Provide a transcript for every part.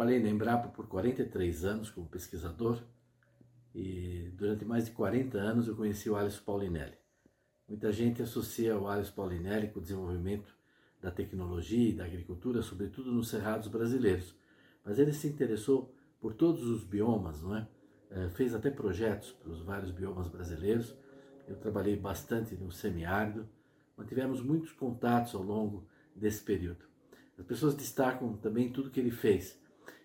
trabalhei na Embrapa por 43 anos como pesquisador e durante mais de 40 anos eu conheci o Alisson Paulinelli. Muita gente associa o Alisson Paulinelli com o desenvolvimento da tecnologia e da agricultura, sobretudo nos cerrados brasileiros. Mas ele se interessou por todos os biomas, não é? é fez até projetos para os vários biomas brasileiros. Eu trabalhei bastante no semiárido, mantivemos muitos contatos ao longo desse período. As pessoas destacam também tudo que ele fez,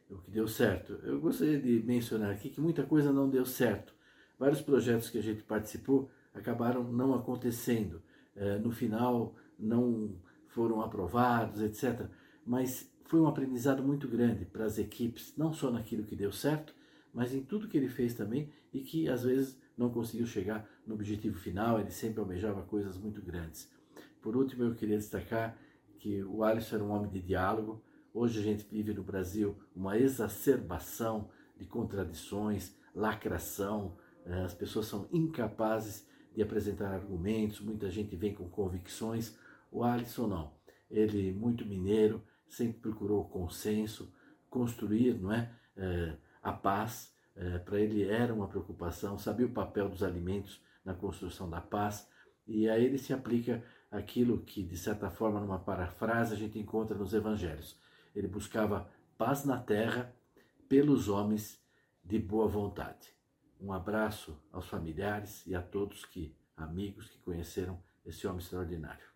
o que deu certo. Eu gostaria de mencionar aqui que muita coisa não deu certo. Vários projetos que a gente participou acabaram não acontecendo. É, no final, não foram aprovados, etc. Mas foi um aprendizado muito grande para as equipes, não só naquilo que deu certo, mas em tudo que ele fez também e que às vezes não conseguiu chegar no objetivo final, ele sempre almejava coisas muito grandes. Por último, eu queria destacar que o Alisson era um homem de diálogo. Hoje a gente vive no Brasil uma exacerbação de contradições, lacração, eh, as pessoas são incapazes de apresentar argumentos, muita gente vem com convicções. O Alisson não. Ele, muito mineiro, sempre procurou consenso, construir não é, é a paz. É, Para ele era uma preocupação, sabia o papel dos alimentos na construção da paz. E a ele se aplica aquilo que, de certa forma, numa parafrase, a gente encontra nos evangelhos. Ele buscava paz na terra pelos homens de boa vontade. Um abraço aos familiares e a todos que amigos que conheceram esse homem extraordinário.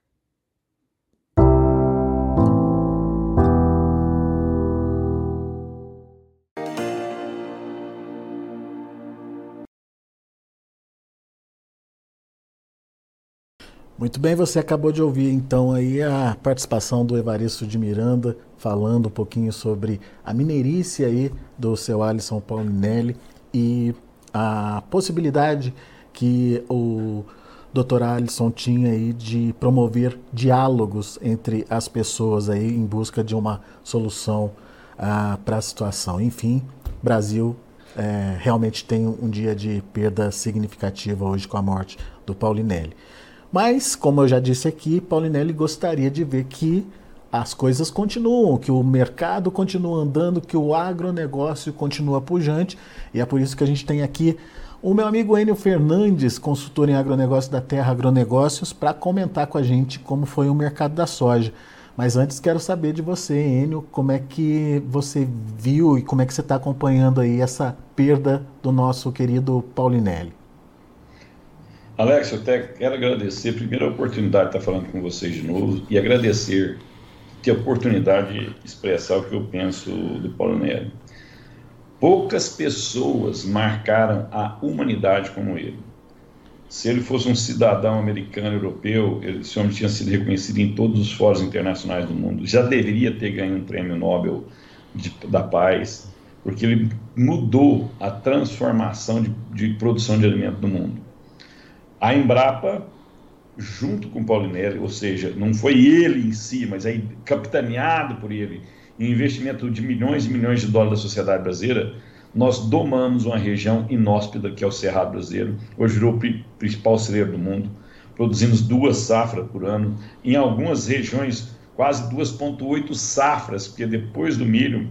Muito bem, você acabou de ouvir então aí a participação do Evaristo de Miranda falando um pouquinho sobre a mineirice aí do seu Alisson Paulinelli e a possibilidade que o Dr. Alisson tinha aí de promover diálogos entre as pessoas aí em busca de uma solução ah, para a situação. Enfim, Brasil é, realmente tem um dia de perda significativa hoje com a morte do Paulinelli. Mas, como eu já disse aqui, Paulinelli gostaria de ver que as coisas continuam, que o mercado continua andando, que o agronegócio continua pujante. E é por isso que a gente tem aqui o meu amigo Enio Fernandes, consultor em agronegócio da Terra Agronegócios, para comentar com a gente como foi o mercado da soja. Mas antes quero saber de você, Enio, como é que você viu e como é que você está acompanhando aí essa perda do nosso querido Paulinelli. Alex, eu até quero agradecer a oportunidade de estar falando com vocês de novo e agradecer ter a oportunidade de expressar o que eu penso do Paulo Nery. Poucas pessoas marcaram a humanidade como ele. Se ele fosse um cidadão americano, europeu, esse homem tinha sido reconhecido em todos os fóruns internacionais do mundo. Já deveria ter ganho um prêmio Nobel de, da Paz, porque ele mudou a transformação de, de produção de alimento no mundo. A Embrapa, junto com Paulinelli, ou seja, não foi ele em si, mas é capitaneado por ele, em investimento de milhões e milhões de dólares da sociedade brasileira, nós domamos uma região inóspita que é o Cerrado Brasileiro, hoje virou o principal celeiro do mundo, produzimos duas safras por ano, em algumas regiões quase 2,8 safras, porque depois do milho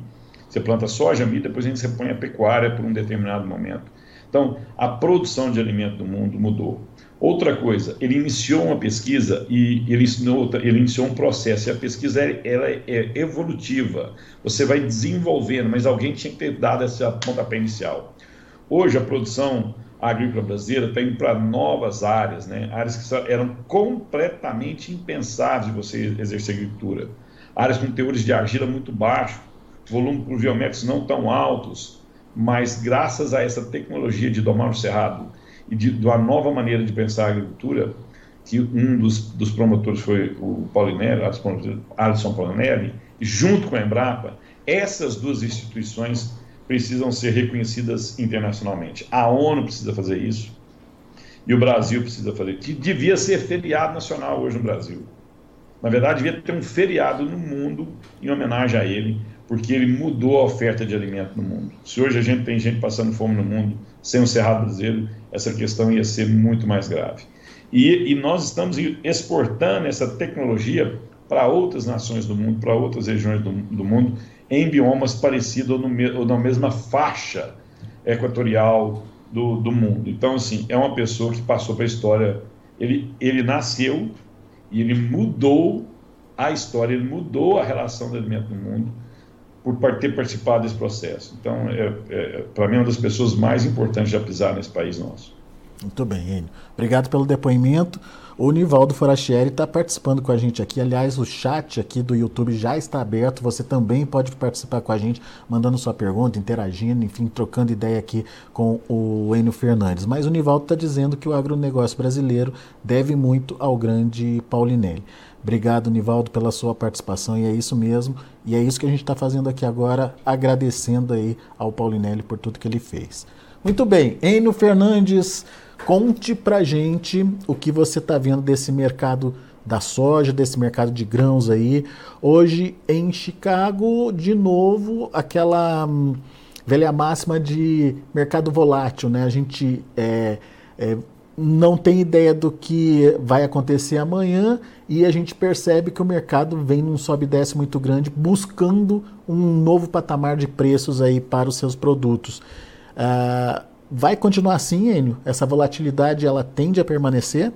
você planta soja, milho, depois a gente repõe a pecuária por um determinado momento. Então, a produção de alimento do mundo mudou. Outra coisa, ele iniciou uma pesquisa e ele, ensinou, ele iniciou um processo, e a pesquisa ela é evolutiva, você vai desenvolvendo, mas alguém tinha que ter dado essa pontapé inicial. Hoje, a produção agrícola brasileira está indo para novas áreas, né? áreas que eram completamente impensáveis de você exercer agricultura. Áreas com teores de argila muito baixos, volume pluviométricos não tão altos, mas graças a essa tecnologia de domar o cerrado, e de, de, uma nova maneira de pensar a agricultura, que um dos, dos promotores foi o Paulinelli, Alisson Paulinelli, junto com a Embrapa, essas duas instituições precisam ser reconhecidas internacionalmente. A ONU precisa fazer isso e o Brasil precisa fazer, que devia ser feriado nacional hoje no Brasil. Na verdade, devia ter um feriado no mundo em homenagem a ele, porque ele mudou a oferta de alimento no mundo. Se hoje a gente tem gente passando fome no mundo, sem o Cerrado Brasileiro, essa questão ia ser muito mais grave. E, e nós estamos exportando essa tecnologia para outras nações do mundo, para outras regiões do, do, mundo, em biomas parecidos ou, no, ou na mesma faixa equatorial do, do mundo. Então, assim, é uma pessoa que passou para a história. Ele, ele nasceu e ele mudou a história, ele mudou a relação do alimento no mundo por ter participado desse processo. Então, é, é para mim, é uma das pessoas mais importantes já pisar nesse país nosso. Muito bem, Enio. Obrigado pelo depoimento. O Nivaldo Forastieri está participando com a gente aqui. Aliás, o chat aqui do YouTube já está aberto. Você também pode participar com a gente, mandando sua pergunta, interagindo, enfim, trocando ideia aqui com o Enio Fernandes. Mas o Nivaldo está dizendo que o agronegócio brasileiro deve muito ao grande Paulinelli. Obrigado, Nivaldo, pela sua participação e é isso mesmo. E é isso que a gente está fazendo aqui agora, agradecendo aí ao Paulinelli por tudo que ele fez. Muito bem, Enio Fernandes, conte pra gente o que você está vendo desse mercado da soja, desse mercado de grãos aí. Hoje em Chicago, de novo, aquela hum, velha máxima de mercado volátil, né? A gente é, é, não tem ideia do que vai acontecer amanhã e a gente percebe que o mercado vem num sobe e desce muito grande, buscando um novo patamar de preços aí para os seus produtos. Uh, vai continuar assim, Enio? Essa volatilidade ela tende a permanecer?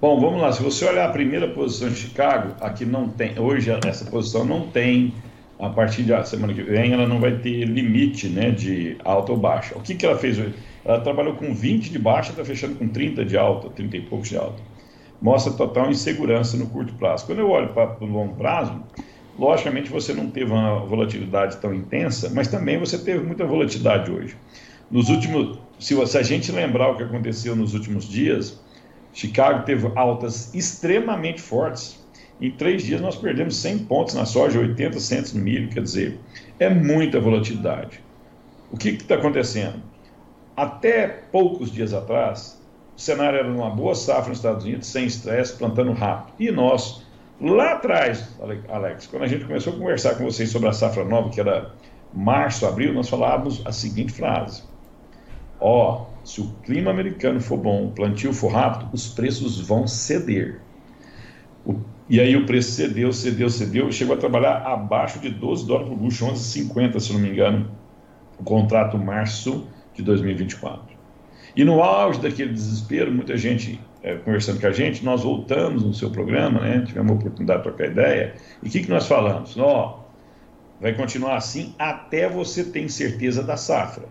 Bom, vamos lá. Se você olhar a primeira posição de Chicago, aqui não tem. Hoje essa posição não tem. A partir da semana que vem, ela não vai ter limite né, de alta ou baixa. O que, que ela fez hoje? Ela trabalhou com 20 de baixa, está fechando com 30 de alta, 30 e poucos de alta. Mostra total insegurança no curto prazo. Quando eu olho para o longo prazo, logicamente você não teve uma volatilidade tão intensa, mas também você teve muita volatilidade hoje. Nos últimos, se, se a gente lembrar o que aconteceu nos últimos dias, Chicago teve altas extremamente fortes. Em três dias nós perdemos 100 pontos na soja, 80 centos no milho, quer dizer, é muita volatilidade. O que está acontecendo? Até poucos dias atrás, o cenário era uma boa safra nos Estados Unidos, sem estresse, plantando rápido. E nós, lá atrás, Alex, quando a gente começou a conversar com vocês sobre a safra nova, que era março, abril, nós falávamos a seguinte frase: Ó, oh, se o clima americano for bom, o plantio for rápido, os preços vão ceder. O, e aí o preço cedeu, cedeu, cedeu, chegou a trabalhar abaixo de 12 dólares por bucho, 11,50 se não me engano, o contrato março de 2024. E no auge daquele desespero, muita gente é, conversando com a gente, nós voltamos no seu programa, né? Tivemos a oportunidade de trocar ideia. E o que, que nós falamos? Ó, vai continuar assim até você ter certeza da safra.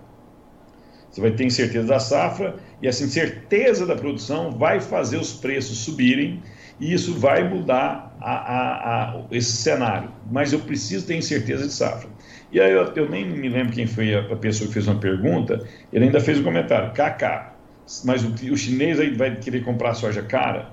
Você vai ter certeza da safra e essa incerteza da produção vai fazer os preços subirem e isso vai mudar a, a, a, esse cenário. Mas eu preciso ter certeza de safra. E aí eu, eu, nem me lembro quem foi a, pessoa que fez uma pergunta, ele ainda fez um comentário, KK, mas o, o chinês aí vai querer comprar soja cara?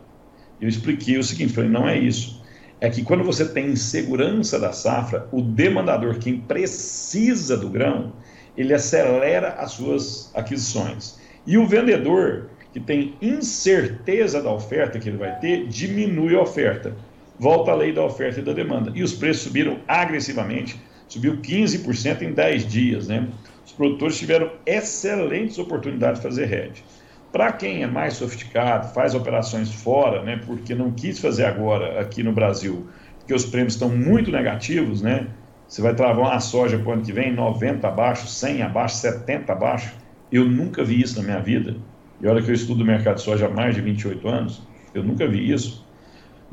Eu expliquei o seguinte, falei, não é isso. É que quando você tem insegurança da safra, o demandador, quem precisa do grão, ele acelera as suas aquisições. E o vendedor, que tem incerteza da oferta que ele vai ter, diminui a oferta. Volta a lei da oferta e da demanda. E os preços subiram agressivamente subiu 15% em 10 dias, né? Os produtores tiveram excelentes oportunidades de fazer hedge. Para quem é mais sofisticado, faz operações fora, né, porque não quis fazer agora aqui no Brasil, porque os prêmios estão muito negativos, né? Você vai travar uma soja para o ano que vem 90 abaixo, 100 abaixo, 70 abaixo. Eu nunca vi isso na minha vida. E olha que eu estudo o mercado de soja há mais de 28 anos, eu nunca vi isso.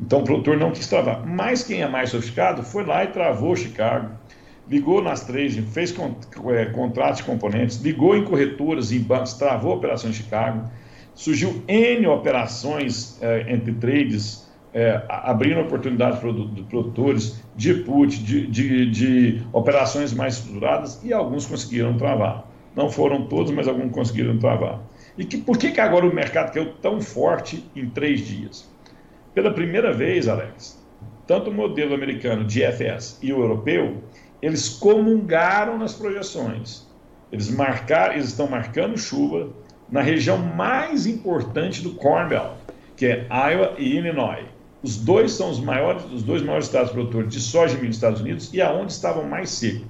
Então o produtor não quis travar. Mas quem é mais sofisticado foi lá e travou Chicago, ligou nas três, fez é, contratos de componentes, ligou em corretoras, em bancos, travou a operação em Chicago, surgiu N operações é, entre trades, é, abrindo oportunidades para produtores de put, de, de, de, operações mais estruturadas e alguns conseguiram travar. Não foram todos, mas alguns conseguiram travar. E que, por que, que agora o mercado caiu tão forte em três dias? Pela primeira vez, Alex, tanto o modelo americano de FS e o europeu, eles comungaram nas projeções. Eles, eles estão marcando chuva na região mais importante do Corn Belt, que é Iowa e Illinois. Os dois são os maiores, os dois maiores estados produtores de soja e milho dos Estados Unidos e aonde estavam mais secos.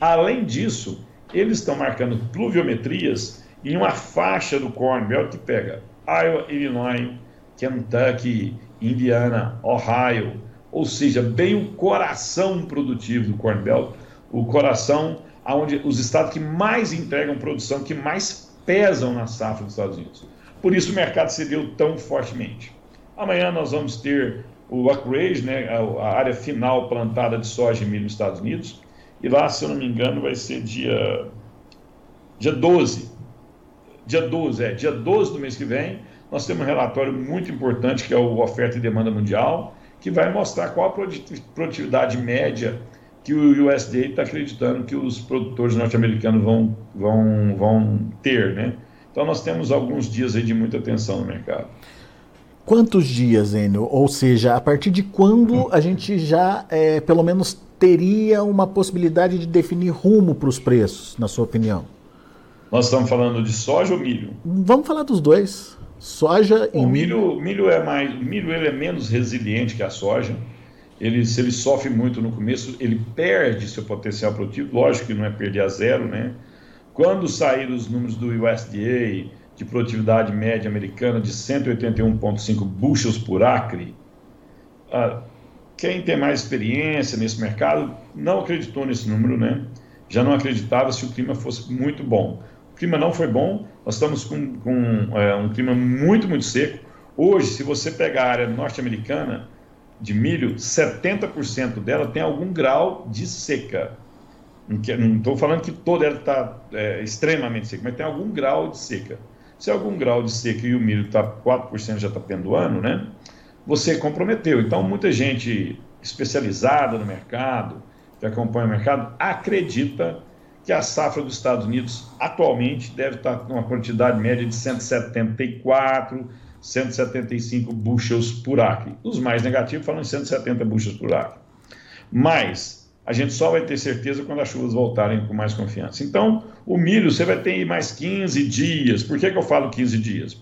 Além disso, eles estão marcando pluviometrias em uma faixa do Corn Belt que pega Iowa, Illinois, Kentucky, Indiana, Ohio, ou seja, bem o coração produtivo do Corn Belt, o coração onde os estados que mais entregam produção, que mais pesam na safra dos Estados Unidos. Por isso o mercado cedeu tão fortemente. Amanhã nós vamos ter o acreage, né, a, área final plantada de soja e milho nos Estados Unidos, e lá, se eu não me engano, vai ser dia, dia 12. Dia 12, é, dia 12 do mês que vem, nós temos um relatório muito importante, que é o Oferta e Demanda Mundial, que vai mostrar qual a produtividade média que o USDA está acreditando que os produtores norte-americanos vão, vão, vão ter, né? Então nós temos alguns dias aí de muita atenção no mercado. Quantos dias, Enio? Ou seja, a partir de quando a gente já, é, pelo menos, teria uma possibilidade de definir rumo para os preços, na sua opinião? Nós estamos falando de soja ou milho? Vamos falar dos dois. Soja e o milho. milho. é mais, o milho ele é menos resiliente que a soja. Ele, se ele sofre muito no começo, ele perde seu potencial produtivo. Lógico que não é perder a zero, né? Quando sair os números do USDA de produtividade média americana de 181,5 bushels por acre, ah, quem tem mais experiência nesse mercado não acreditou nesse número, né? Já não acreditava se o clima fosse muito bom. O clima não foi bom, nós estamos com, com é, um clima muito, muito seco. Hoje, se você pegar a área norte-americana de milho, 70% dela tem algum grau de seca. Não estou falando que toda ela está é, extremamente seca, mas tem algum grau de seca. Se algum grau de seca e o milho está 4% já está pendoando, né? Você comprometeu. Então, muita gente especializada no mercado, que acompanha o mercado, acredita que a safra dos Estados Unidos atualmente deve estar com uma quantidade média de 174, 175 bushels por acre. Os mais negativos falam em 170 bushels por acre. Mas a gente só vai ter certeza quando as chuvas voltarem com mais confiança. Então, o milho você vai ter mais 15 dias. Por que, que eu falo 15 dias?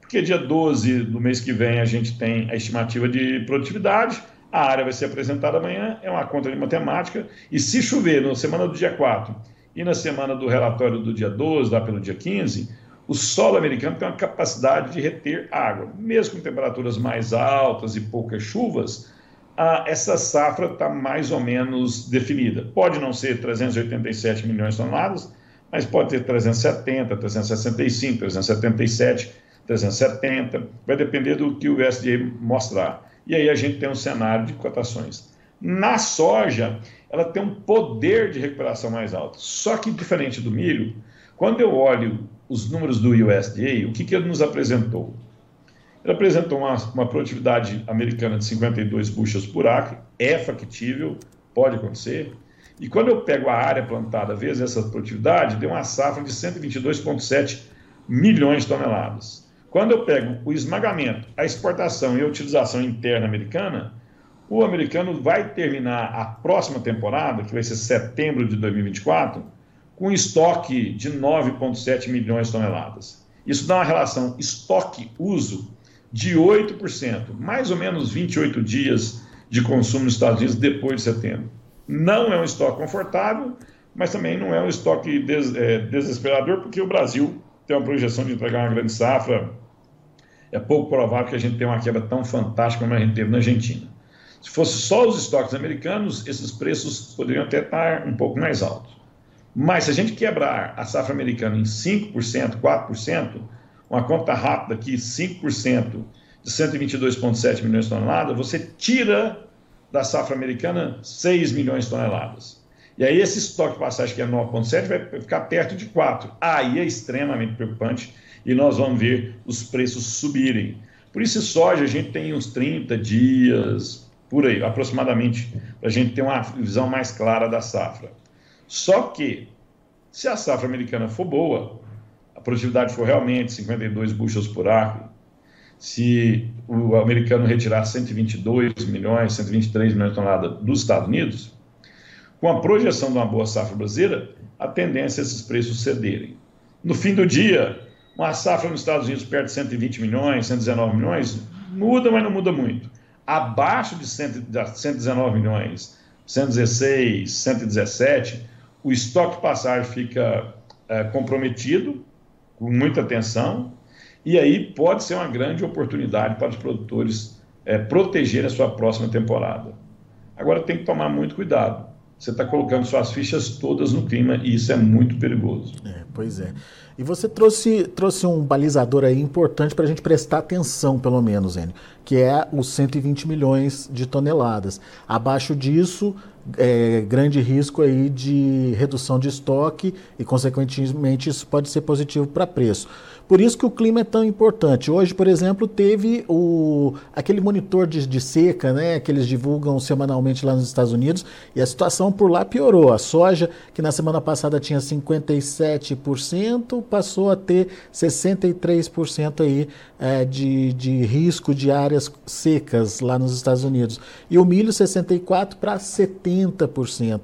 Porque dia 12 do mês que vem a gente tem a estimativa de produtividade, a área vai ser apresentada amanhã, é uma conta de matemática, e se chover na semana do dia 4 e na semana do relatório do dia 12, lá pelo dia 15, o solo americano tem uma capacidade de reter água. Mesmo com temperaturas mais altas e poucas chuvas, essa safra está mais ou menos definida. Pode não ser 387 milhões de toneladas, mas pode ter 370, 365, 377, 370, vai depender do que o USDA mostrar. E aí a gente tem um cenário de cotações. Na soja, ela tem um poder de recuperação mais alto. Só que, diferente do milho, quando eu olho os números do USDA, o que, que ele nos apresentou? Ele apresentou uma, uma produtividade americana de 52 bushels por acre, é factível, pode acontecer. E quando eu pego a área plantada vezes essa produtividade, deu uma safra de 122,7 milhões de toneladas. Quando eu pego o esmagamento, a exportação e a utilização interna americana, o americano vai terminar a próxima temporada, que vai ser setembro de 2024, com estoque de 9,7 milhões de toneladas. Isso dá uma relação estoque-uso de 8%, mais ou menos 28 dias de consumo nos Estados Unidos depois de setembro. Não é um estoque confortável, mas também não é um estoque des, é, desesperador, porque o Brasil tem uma projeção de entregar uma grande safra. É pouco provável que a gente tenha uma quebra tão fantástica como a gente teve na Argentina. Se fosse só os estoques americanos, esses preços poderiam até estar um pouco mais altos. Mas se a gente quebrar a safra americana em 5%, 4%, uma conta rápida aqui, 5% de 122,7 milhões de toneladas, você tira da safra americana 6 milhões de toneladas. E aí esse estoque de passagem que é 9,7 vai ficar perto de 4. Aí é extremamente preocupante e nós vamos ver os preços subirem. Por isso, soja, a gente tem uns 30 dias, por aí, aproximadamente, para a gente ter uma visão mais clara da safra. Só que, se a safra americana for boa, a produtividade for realmente 52 bushels por acre, se o americano retirar 122 milhões, 123 milhões de toneladas dos Estados Unidos, com a projeção de uma boa safra brasileira, a tendência é esses preços cederem. No fim do dia, uma safra nos Estados Unidos perto de 120 milhões, 119 milhões, muda, mas não muda muito abaixo de 119 milhões, 116, 117, o estoque de passagem fica é, comprometido, com muita atenção, e aí pode ser uma grande oportunidade para os produtores é, proteger a sua próxima temporada. Agora tem que tomar muito cuidado. Você está colocando suas fichas todas no clima e isso é muito perigoso. É, pois é. E você trouxe, trouxe um balizador aí importante para a gente prestar atenção, pelo menos, Enio, que é os 120 milhões de toneladas. Abaixo disso, é, grande risco aí de redução de estoque e, consequentemente, isso pode ser positivo para preço. Por isso que o clima é tão importante. Hoje, por exemplo, teve o, aquele monitor de, de, seca, né, que eles divulgam semanalmente lá nos Estados Unidos, e a situação por lá piorou. A soja, que na semana passada tinha 57%, passou a ter 63% aí, é, de, de risco de áreas secas lá nos Estados Unidos. E o milho, 64% para 70%.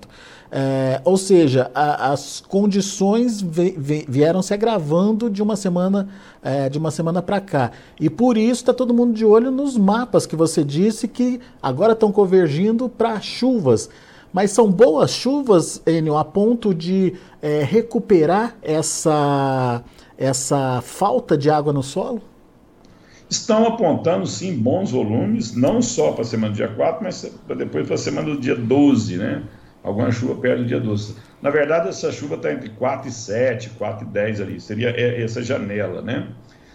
É, ou seja, a, as condições vi, vi, vieram se agravando de uma semana é, de uma semana para cá. E por isso está todo mundo de olho nos mapas que você disse que agora estão convergindo para chuvas. Mas são boas chuvas, Enio, a ponto de é, recuperar essa, essa falta de água no solo? Estão apontando, sim, bons volumes, não só para a semana do dia 4, mas depois para a semana do dia 12, né? Alguma chuva perto do dia 12. Na verdade, essa chuva está entre 4 e 7, 4 e 10 ali, seria essa janela, né?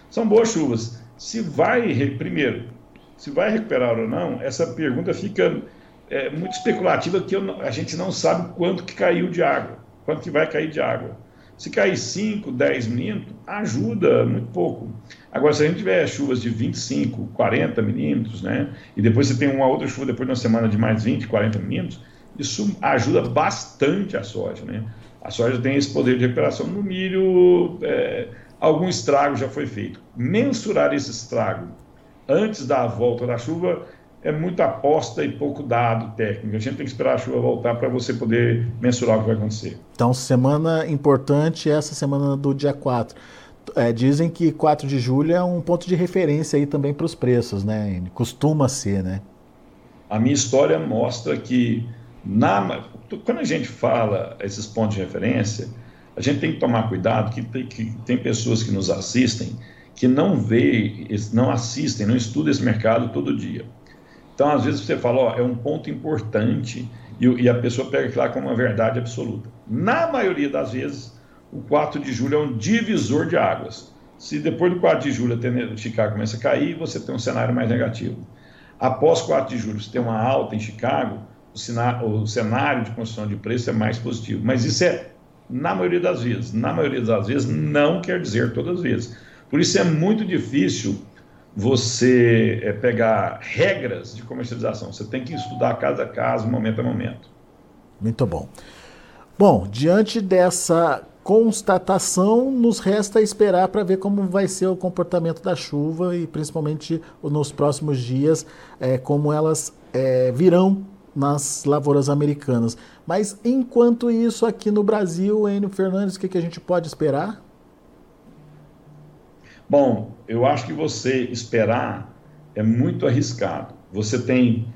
São boas chuvas. Se vai, primeiro, se vai recuperar ou não, essa pergunta fica é, muito especulativa, que eu, a gente não sabe quanto que caiu de água, quanto que vai cair de água. Se cair 5, 10 milímetros, ajuda muito pouco. Agora, se a gente tiver chuvas de 25, 40 milímetros, né? E depois você tem uma outra chuva depois de uma semana de mais 20, 40 milímetros, isso ajuda bastante a soja, né? A soja tem esse poder de recuperação no milho, é, algum estrago já foi feito. Mensurar esse estrago antes da volta da chuva é muita aposta e pouco dado técnico. A gente tem que esperar a chuva voltar para você poder mensurar o que vai acontecer. Então, semana importante essa semana do dia 4. É, dizem que 4 de julho é um ponto de referência aí também para os preços, né? Costuma ser, né? A minha história mostra que na, quando a gente fala esses pontos de referência, a gente tem que tomar cuidado que tem, que tem pessoas que nos assistem que não vê, não assistem, não estudam esse mercado todo dia. Então, às vezes você fala, ó, é um ponto importante e, e a pessoa pega aquilo lá como uma verdade absoluta. Na maioria das vezes, o 4 de julho é um divisor de águas. Se depois do 4 de julho a Chicago começa a cair, você tem um cenário mais negativo. Após 4 de julho, se tem uma alta em Chicago, o cenário de construção de preço é mais positivo. Mas isso é na maioria das vezes. Na maioria das vezes, não quer dizer todas as vezes. Por isso é muito difícil você é, pegar regras de comercialização. Você tem que estudar cada caso, momento a momento. Muito bom. Bom, diante dessa constatação, nos resta esperar para ver como vai ser o comportamento da chuva e principalmente nos próximos dias, é, como elas é, virão nas lavouras americanas. Mas enquanto isso, aqui no Brasil, Enio Fernandes, o que, que a gente pode esperar? Bom, eu acho que você esperar é muito arriscado. Você tem,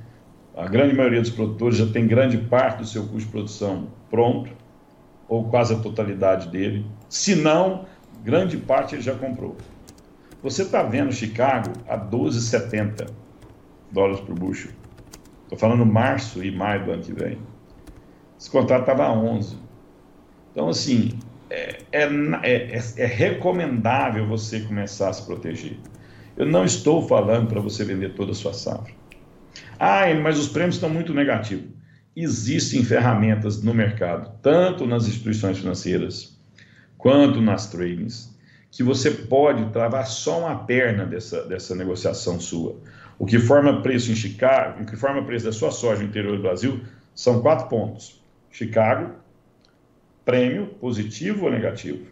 a grande maioria dos produtores já tem grande parte do seu custo de produção pronto, ou quase a totalidade dele. Se não, grande parte ele já comprou. Você está vendo Chicago a 12,70 dólares por bushel. Estou falando março e maio do ano que vem. Esse contrato estava a 11. Então, assim, é, é, é, é, recomendável você começar a se proteger. Eu não estou falando para você vender toda a sua safra. Ah, mas os prêmios estão muito negativos. Existem ferramentas no mercado, tanto nas instituições financeiras quanto nas tradings, que você pode travar só uma perna dessa, dessa negociação sua. O que forma preço em Chicago, o que forma preço da sua soja no interior do Brasil, são quatro pontos. Chicago, prêmio, positivo ou negativo.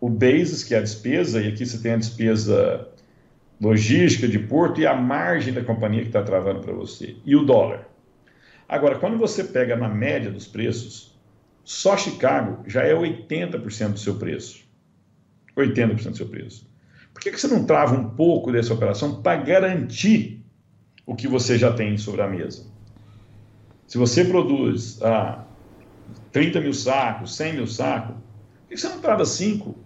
O basis, que é a despesa, e aqui você tem a despesa logística de porto e a margem da companhia que está travando para você. E o dólar. Agora, quando você pega na média dos preços, só Chicago já é 80% do seu preço. 80% do seu preço. Por que, que você não trava um pouco dessa operação para garantir o que você já tem sobre a mesa? Se você produz ah, 30 mil sacos, 100 mil sacos, por que você não trava 5,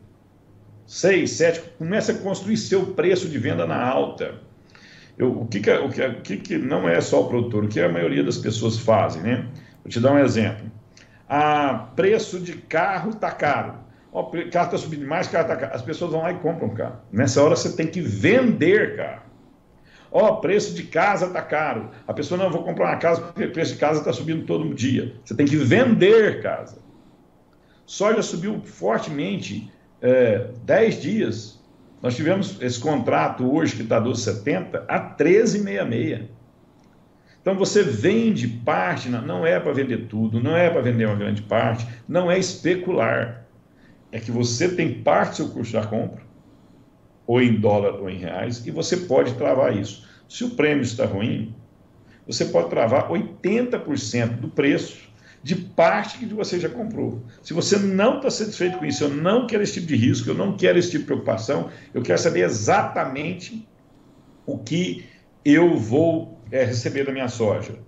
6, 7? Começa a construir seu preço de venda na alta. Eu, o que, que, é, o, que, o que, que não é só o produtor, o que a maioria das pessoas fazem, né? Vou te dar um exemplo. Ah, preço de carro está caro. O carro está subindo mais, carro está caro. As pessoas vão lá e compram carro. Nessa hora você tem que vender carro. Ó, preço de casa está caro. A pessoa não vou comprar uma casa porque o preço de casa está subindo todo dia. Você tem que vender casa. Soja subiu fortemente é, 10 dias. Nós tivemos esse contrato hoje que está 12,70 a 13,66. Então você vende parte, não é para vender tudo, não é para vender uma grande parte, não é especular. É que você tem parte do seu custo da compra, ou em dólar ou em reais, e você pode travar isso. Se o prêmio está ruim, você pode travar 80% do preço de parte que você já comprou. Se você não está satisfeito com isso, eu não quero esse tipo de risco, eu não quero esse tipo de preocupação, eu quero saber exatamente o que eu vou é, receber da minha soja.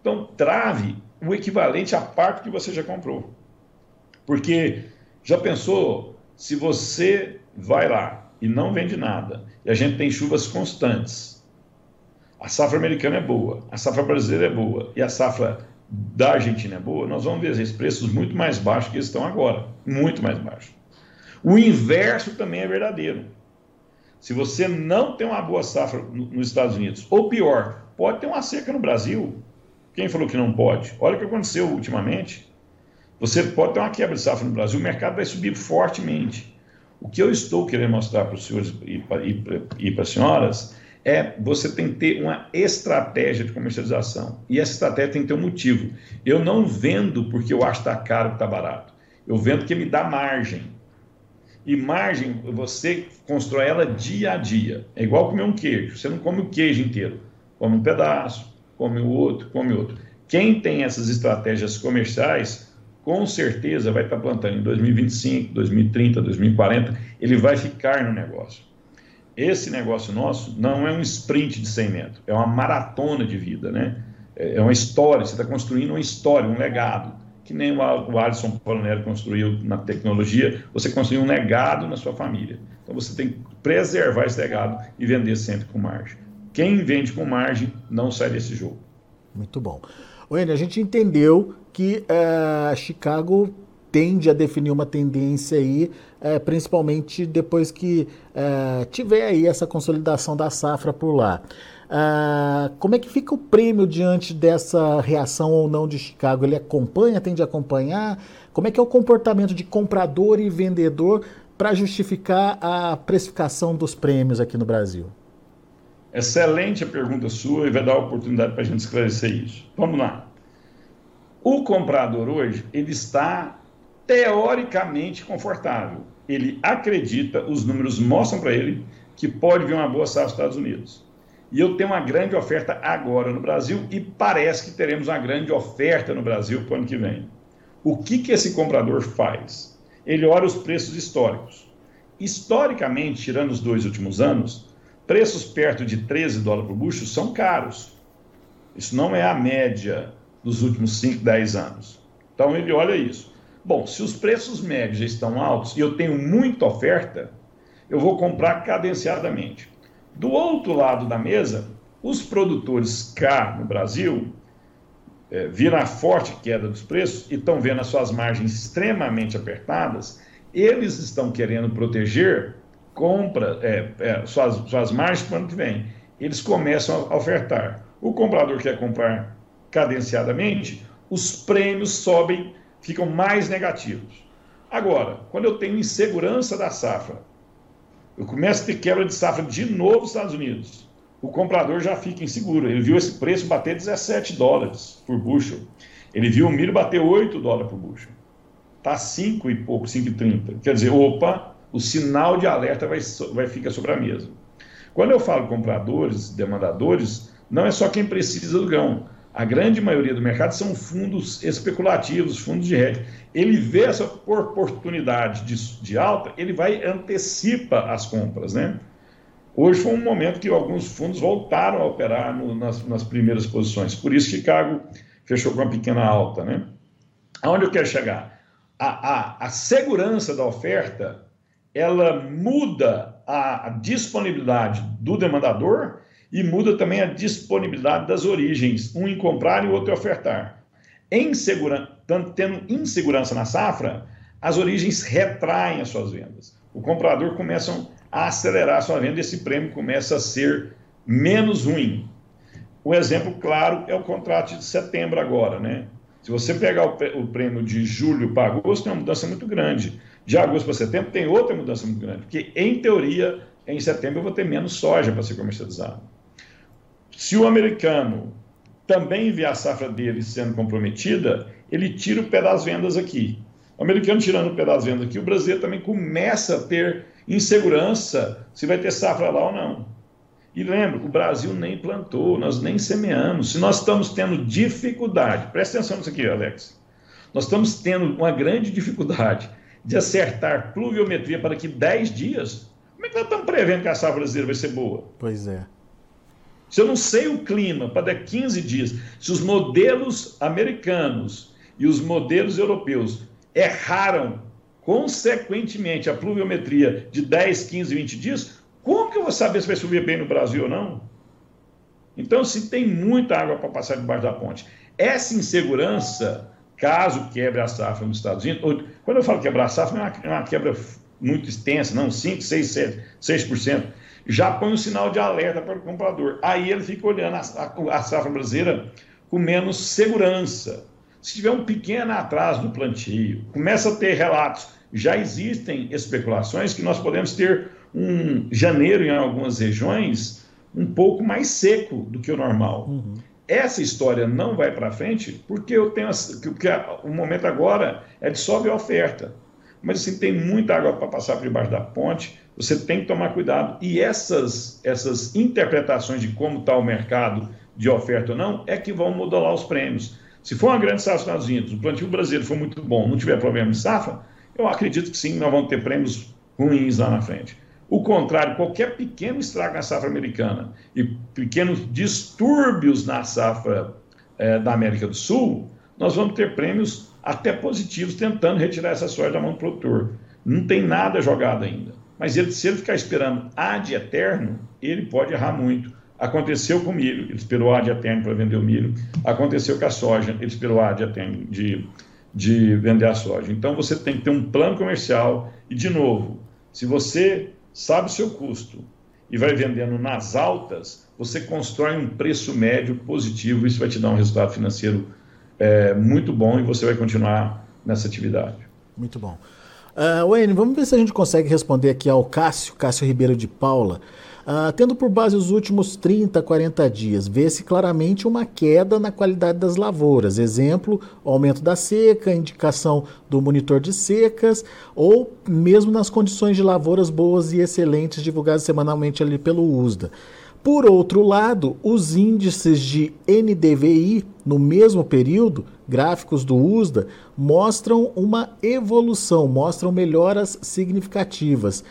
Então, trave o equivalente à parte que você já comprou. Porque já pensou se você vai lá e não vende nada, e a gente tem chuvas constantes, a safra americana é boa, a safra brasileira é boa, e a safra da Argentina é boa, nós vamos ver esses preços muito mais baixos que estão agora, muito mais baixos. O inverso também é verdadeiro. Se você não tem uma boa safra nos Estados Unidos, ou pior, pode ter uma seca no Brasil. Quem falou que não pode? Olha o que aconteceu ultimamente. Você pode ter uma quebra de safra no Brasil, o mercado vai subir fortemente. O que eu estou querendo mostrar para os senhores e para as senhoras é você tem que ter uma estratégia de comercialização. E essa estratégia tem que ter um motivo. Eu não vendo porque eu acho que está caro, que está barato. Eu vendo porque me dá margem. E margem, você constrói ela dia a dia. É igual comer um queijo. Você não come o queijo inteiro. Come um pedaço, come o outro, come outro. Quem tem essas estratégias comerciais, com certeza vai estar plantando em 2025, 2030, 2040, ele vai ficar no negócio esse negócio nosso não é um sprint de 100 metros, é uma maratona de vida, né? É, é uma história, você está construindo uma história, um legado, que nem o Alisson Polonelli construiu na tecnologia, você construiu um legado na sua família. Então você tem que preservar esse legado e vender sempre com margem. Quem vende com margem não sai desse jogo. Muito bom. Wayne, a gente entendeu que uh, Chicago tende a definir uma tendência aí, é, principalmente depois que é, tiver aí essa consolidação da safra por lá. Ah, como é que fica o prêmio diante dessa reação ou não de Chicago? Ele acompanha, tende a acompanhar? Como é que é o comportamento de comprador e vendedor para justificar a precificação dos prêmios aqui no Brasil? Excelente a pergunta sua e vai dar oportunidade para a gente esclarecer isso. Vamos lá. O comprador hoje, ele está teoricamente confortável. Ele acredita, os números mostram para ele que pode vir uma boa safra nos Estados Unidos. E eu tenho uma grande oferta agora no Brasil e parece que teremos uma grande oferta no Brasil para o ano que vem. O que, que esse comprador faz? Ele olha os preços históricos. Historicamente, tirando os dois últimos anos, preços perto de 13 dólares por bucho são caros. Isso não é a média dos últimos 5, 10 anos. Então ele olha isso. Bom, se os preços médios estão altos e eu tenho muita oferta, eu vou comprar cadenciadamente. Do outro lado da mesa, os produtores cá no Brasil é, viram a forte queda dos preços e estão vendo as suas margens extremamente apertadas, eles estão querendo proteger compra, é, é, suas, suas margens para o ano que vem. Eles começam a ofertar. O comprador quer comprar cadenciadamente, os prêmios sobem ficam mais negativos. Agora, quando eu tenho insegurança da safra, eu começo a ter quebra de safra de novo nos Estados Unidos. O comprador já fica inseguro. Ele viu esse preço bater 17 dólares por bushel. Ele viu o milho bater 8 dólares por bushel. Está 5 e pouco, 5,30. Quer dizer, opa, o sinal de alerta vai, vai ficar sobre a mesa. Quando eu falo compradores, demandadores, não é só quem precisa do grão a grande maioria do mercado são fundos especulativos, fundos de hedge. Ele vê essa oportunidade de, de alta, ele vai antecipa as compras, né? Hoje foi um momento que alguns fundos voltaram a operar no, nas, nas, primeiras posições. Por isso Chicago fechou com uma pequena alta, né? Aonde eu quero chegar? A, a, a segurança da oferta, ela muda a, disponibilidade do demandador e muda também a disponibilidade das origens, um em comprar e o outro em ofertar. Em tendo insegurança na safra, as origens retraem as suas vendas. O comprador começa a acelerar a sua venda e esse prêmio começa a ser menos ruim. Um exemplo claro é o contrato de setembro agora, né? Se você pegar o prêmio de julho para agosto, tem uma mudança muito grande. De agosto para setembro, tem outra mudança muito grande. Porque, em teoria, em setembro eu vou ter menos soja para ser comercializado. Se o americano também vê a safra dele sendo comprometida, ele tira o pé das vendas aqui. O americano tirando o pé das vendas aqui, o brasileiro também começa a ter insegurança se vai ter safra lá ou não. E lembra, o Brasil nem plantou, nós nem semeamos. Se nós estamos tendo dificuldade, presta atenção nisso aqui, Alex. Nós estamos tendo uma grande dificuldade de acertar pluviometria para que 10 dias. Como é que nós estamos prevendo que a safra brasileira vai ser boa? Pois é. Se eu não sei o clima para dar 15 dias, se os modelos americanos e os modelos europeus erraram consequentemente a pluviometria de 10, 15, 20 dias, como que eu vou saber se vai subir bem no Brasil ou não? Então, se tem muita água para passar debaixo da ponte, essa insegurança, caso quebre a safra nos Estados Unidos, ou, quando eu falo quebrar a safra, não é uma, é uma quebra muito extensa, não, 5, 6, 7, 6%, já põe um sinal de alerta para o comprador. Aí ele fica olhando a, a, a safra brasileira com menos segurança. Se tiver um pequeno atraso no plantio, começa a ter relatos, já existem especulações que nós podemos ter um janeiro em algumas regiões um pouco mais seco do que o normal. Uhum. Essa história não vai para frente porque eu tenho porque o momento agora é de sobe a oferta. Mas assim tem muita água para passar por debaixo da ponte. Você tem que tomar cuidado e essas essas interpretações de como está o mercado de oferta ou não é que vão modular os prêmios. Se for uma grande safra nos Estados Unidos, o plantio brasileiro for muito bom, não tiver problema de safra, eu acredito que sim, nós vamos ter prêmios ruins lá na frente. O contrário, qualquer pequeno estrago na safra americana e pequenos distúrbios na safra é, da América do Sul, nós vamos ter prêmios até positivos tentando retirar essa soja da mão do produtor. Não tem nada jogado ainda. Mas ele, se ele ficar esperando ad eterno, ele pode errar muito. Aconteceu com o milho, ele esperou ad eterno para vender o milho. Aconteceu com a soja, ele esperou ad eterno de, de vender a soja. Então você tem que ter um plano comercial. E, de novo, se você sabe o seu custo e vai vendendo nas altas, você constrói um preço médio positivo, isso vai te dar um resultado financeiro é, muito bom e você vai continuar nessa atividade. Muito bom. Uh, Wayne, vamos ver se a gente consegue responder aqui ao Cássio, Cássio Ribeiro de Paula. Uh, tendo por base os últimos 30, 40 dias, vê-se claramente uma queda na qualidade das lavouras. Exemplo, aumento da seca, indicação do monitor de secas, ou mesmo nas condições de lavouras boas e excelentes divulgadas semanalmente ali pelo USDA. Por outro lado, os índices de NDVI no mesmo período, gráficos do USDA, mostram uma evolução, mostram melhoras significativas.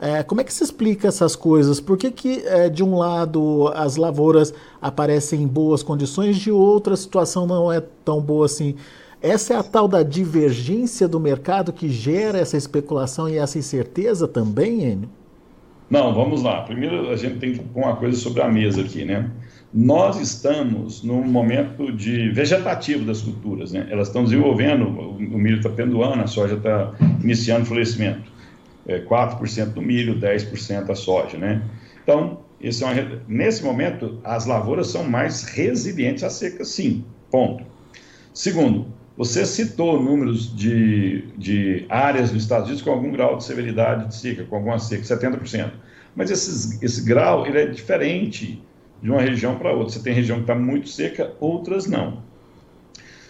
É, como é que se explica essas coisas? Por que, que é, de um lado as lavouras aparecem em boas condições, de outra a situação não é tão boa assim? Essa é a tal da divergência do mercado que gera essa especulação e essa incerteza também, Enio? Não, vamos lá. Primeiro a gente tem que pôr uma coisa sobre a mesa aqui, né? Nós estamos num momento de vegetativo das culturas, né? Elas estão desenvolvendo, o milho está pendoando, a soja está iniciando florescimento é, 4% do milho, 10% da soja, né? Então, é uma, nesse momento, as lavouras são mais resilientes à seca, sim, ponto. Segundo, você citou números de, de áreas nos Estados Unidos com algum grau de severidade de seca, com alguma seca, 70%. Mas esses, esse grau ele é diferente de uma região para outra. Você tem região que está muito seca, outras não.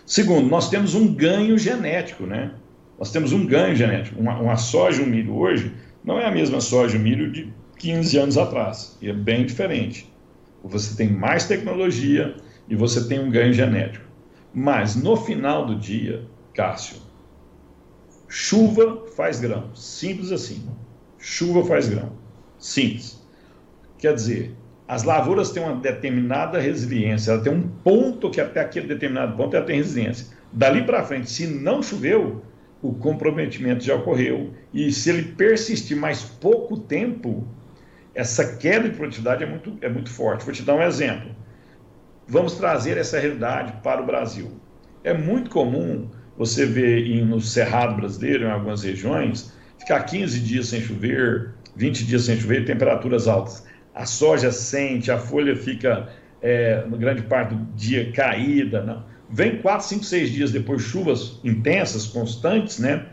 Segundo, nós temos um ganho genético, né? nós temos um ganho genético. Uma, uma soja e um milho hoje não é a mesma soja e milho de 15 anos atrás, e é bem diferente. Você tem mais tecnologia e você tem um ganho genético. Mas no final do dia, Cássio, chuva faz grão. Simples assim. Chuva faz grão. Simples. Quer dizer, as lavouras têm uma determinada resiliência, ela tem um ponto que até aquele determinado ponto ela tem resiliência. Dali para frente, se não choveu, o comprometimento já ocorreu. E se ele persistir mais pouco tempo, essa queda de produtividade é muito, é muito forte. Vou te dar um exemplo. Vamos trazer essa realidade para o Brasil. É muito comum você ver no Cerrado brasileiro, em algumas regiões, ficar 15 dias sem chover, 20 dias sem chover, temperaturas altas. A soja sente, a folha fica, é, grande parte do dia, caída. Não. Vem 4, 5, 6 dias depois, chuvas intensas, constantes, né?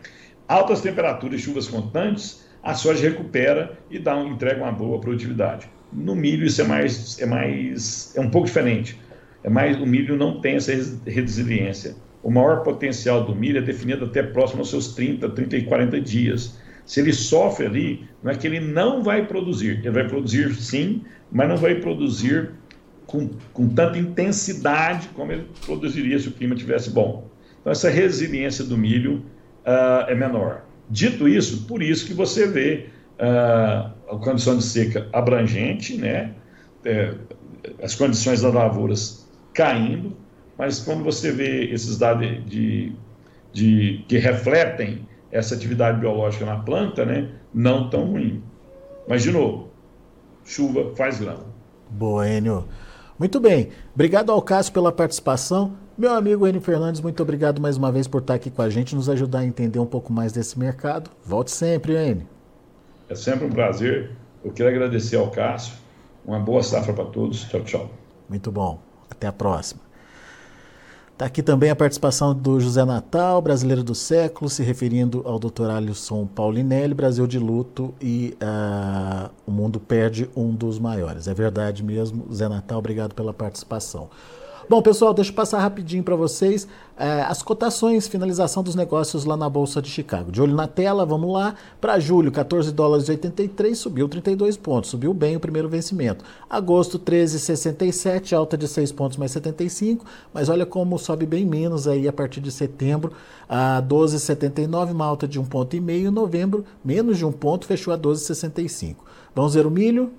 altas temperaturas e chuvas constantes, a soja recupera e dá um, entrega uma boa produtividade. No milho isso é mais, é mais, é um pouco diferente. É mais, o milho não tem essa resiliência. O maior potencial do milho é definido até próximo aos seus 30, 30 e 40 dias. Se ele sofre ali, não é que ele não vai produzir, ele vai produzir sim, mas não vai produzir com, com tanta intensidade como ele produziria se o clima tivesse bom. Então, essa resiliência do milho uh, é menor. Dito isso, por isso que você vê uh, a condição de seca abrangente, né? É, as condições das lavouras caindo, mas quando você vê esses dados de, de, que refletem essa atividade biológica na planta, né, não tão ruim. Mas, de novo, chuva faz grão. Boa, Enio. Muito bem. Obrigado ao Cássio pela participação. Meu amigo Enio Fernandes, muito obrigado mais uma vez por estar aqui com a gente, nos ajudar a entender um pouco mais desse mercado. Volte sempre, Enio. É sempre um prazer. Eu quero agradecer ao Cássio. Uma boa safra para todos. Tchau, tchau. Muito bom. Até a próxima. Está aqui também a participação do José Natal, brasileiro do século, se referindo ao Dr. Alisson Paulinelli, Brasil de luto e uh, o mundo perde um dos maiores. É verdade mesmo. Zé Natal, obrigado pela participação. Bom, pessoal, deixa eu passar rapidinho para vocês é, as cotações, finalização dos negócios lá na Bolsa de Chicago. De olho na tela, vamos lá. Para julho, 14 dólares e 83, subiu 32 pontos, subiu bem o primeiro vencimento. Agosto, 13,67, alta de 6 pontos mais 75, mas olha como sobe bem menos aí a partir de setembro, a 12,79, uma alta de 1,5 ponto. E meio. Novembro, menos de um ponto, fechou a 12,65. Vamos ver o milho.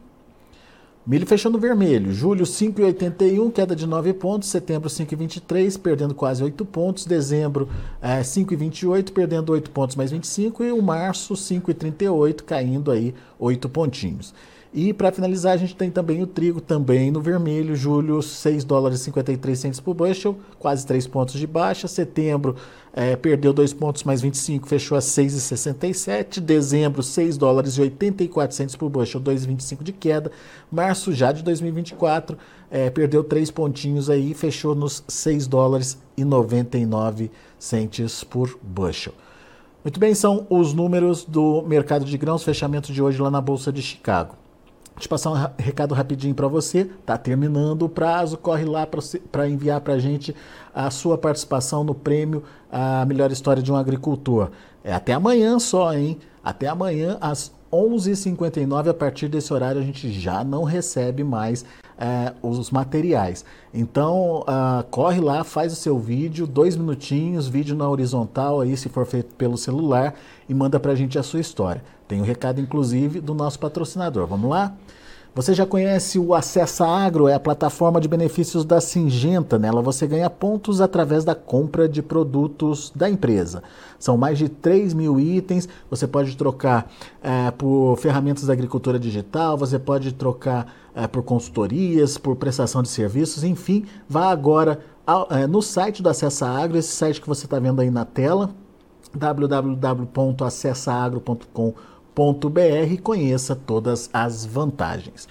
Milho fechou no vermelho. Julho 5,81, queda de 9 pontos. Setembro 5,23, perdendo quase 8 pontos. Dezembro é, 5,28, perdendo 8 pontos mais 25. E o março 5,38, caindo aí 8 pontinhos. E para finalizar, a gente tem também o trigo, também no vermelho, julho 6 dólares e 53 centos por bushel, quase 3 pontos de baixa. Setembro é, perdeu 2 pontos mais 25, fechou a 6,67. Dezembro 6 dólares e 84 centos por bushel, 2,25 de queda. Março já de 2024 é, perdeu 3 pontinhos aí, fechou nos 6 dólares e 99 centos por bushel. Muito bem, são os números do mercado de grãos, fechamento de hoje lá na Bolsa de Chicago. Deixa eu passar um recado rapidinho para você. Tá terminando o prazo, corre lá para enviar para a gente a sua participação no prêmio A Melhor História de um Agricultor. É até amanhã só, hein? Até amanhã às 11h59. A partir desse horário a gente já não recebe mais é, os materiais. Então, uh, corre lá, faz o seu vídeo, dois minutinhos, vídeo na horizontal aí, se for feito pelo celular, e manda para a gente a sua história. Tem um recado, inclusive, do nosso patrocinador. Vamos lá? Você já conhece o Acessa Agro, é a plataforma de benefícios da Singenta. Nela você ganha pontos através da compra de produtos da empresa. São mais de 3 mil itens. Você pode trocar é, por ferramentas da agricultura digital, você pode trocar é, por consultorias, por prestação de serviços, enfim. Vá agora ao, é, no site do Acessa Agro, esse site que você está vendo aí na tela, www.acessaagro.com.br e conheça todas as vantagens.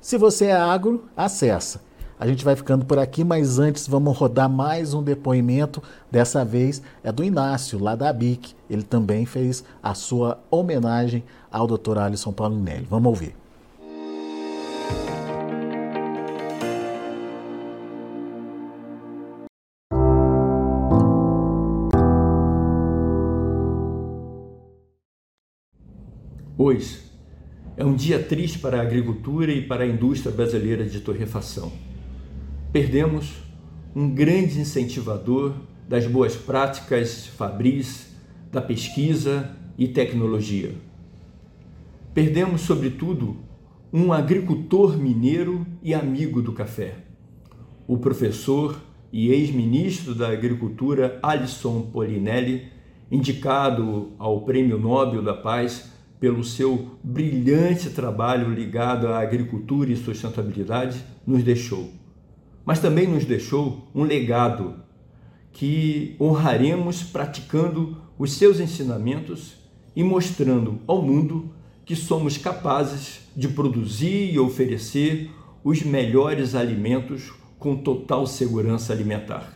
Se você é agro, acessa. A gente vai ficando por aqui, mas antes vamos rodar mais um depoimento. Dessa vez é do Inácio, lá da BIC. Ele também fez a sua homenagem ao Dr. Alisson Paulinelli. Vamos ouvir. Hoje é um dia triste para a agricultura e para a indústria brasileira de torrefação. Perdemos um grande incentivador das boas práticas fabris, da pesquisa e tecnologia. Perdemos, sobretudo, um agricultor mineiro e amigo do café, o professor e ex-ministro da Agricultura Alisson Polinelli, indicado ao Prêmio Nobel da Paz pelo seu brilhante trabalho ligado à agricultura e sustentabilidade, nos deixou. Mas também nos deixou um legado que honraremos praticando os seus ensinamentos e mostrando ao mundo que somos capazes de produzir e oferecer os melhores alimentos com total segurança alimentar.